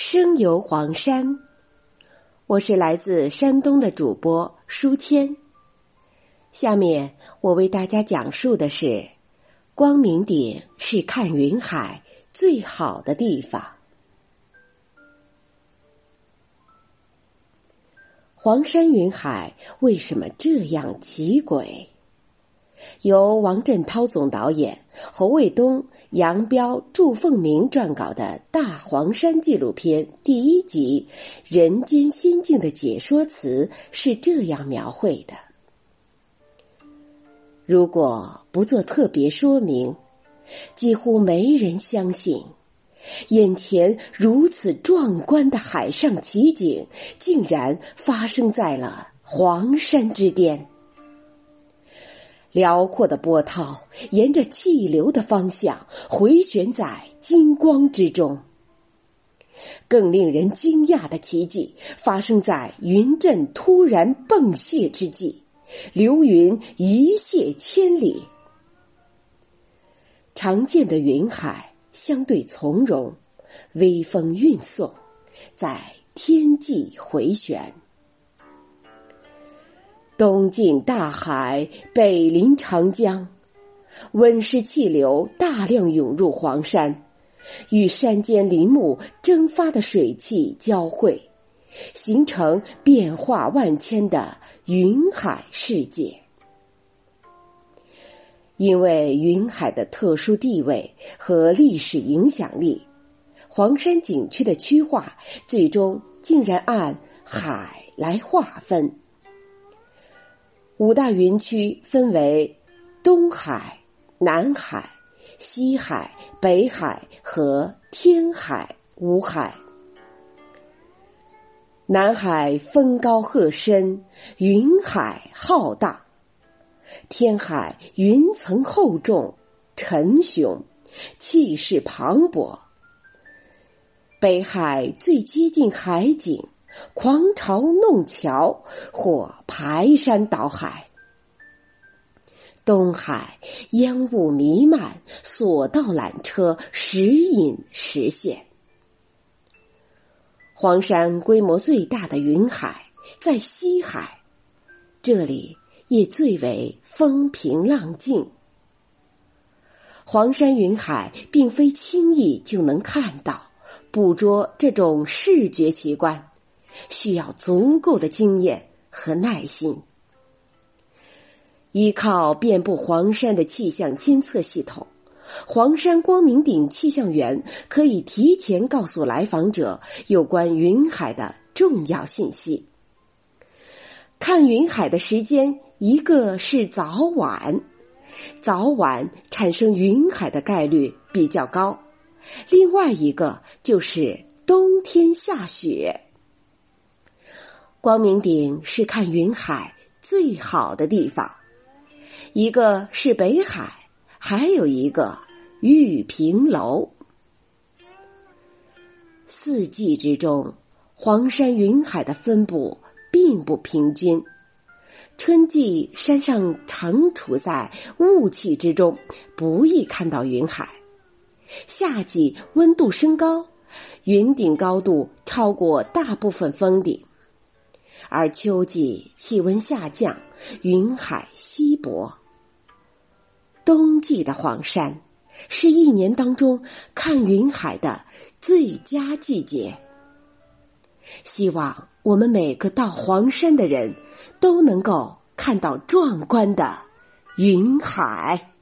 声游黄山，我是来自山东的主播舒谦。下面我为大家讲述的是：光明顶是看云海最好的地方。黄山云海为什么这样奇诡？由王振涛总导演、侯卫东、杨彪、祝凤鸣撰稿的《大黄山》纪录片第一集《人间仙境》的解说词是这样描绘的：如果不做特别说明，几乎没人相信，眼前如此壮观的海上奇景，竟然发生在了黄山之巅。辽阔的波涛沿着气流的方向回旋在金光之中。更令人惊讶的奇迹发生在云阵突然迸泄之际，流云一泻千里。常见的云海相对从容，微风运送，在天际回旋。东进大海，北临长江，温湿气流大量涌入黄山，与山间林木蒸发的水汽交汇，形成变化万千的云海世界。因为云海的特殊地位和历史影响力，黄山景区的区划最终竟然按海来划分。五大云区分为东海、南海、西海、北海和天海五海。南海风高壑深，云海浩大；天海云层厚重，沉雄，气势磅礴。北海最接近海景。狂潮弄桥或排山倒海，东海烟雾弥漫，索道缆车时隐时现。黄山规模最大的云海在西海，这里也最为风平浪静。黄山云海并非轻易就能看到、捕捉这种视觉奇观。需要足够的经验和耐心。依靠遍布黄山的气象监测系统，黄山光明顶气象员可以提前告诉来访者有关云海的重要信息。看云海的时间，一个是早晚，早晚产生云海的概率比较高；另外一个就是冬天下雪。光明顶是看云海最好的地方，一个是北海，还有一个玉屏楼。四季之中，黄山云海的分布并不平均。春季山上常处在雾气之中，不易看到云海；夏季温度升高，云顶高度超过大部分峰顶。而秋季气温下降，云海稀薄。冬季的黄山是一年当中看云海的最佳季节。希望我们每个到黄山的人都能够看到壮观的云海。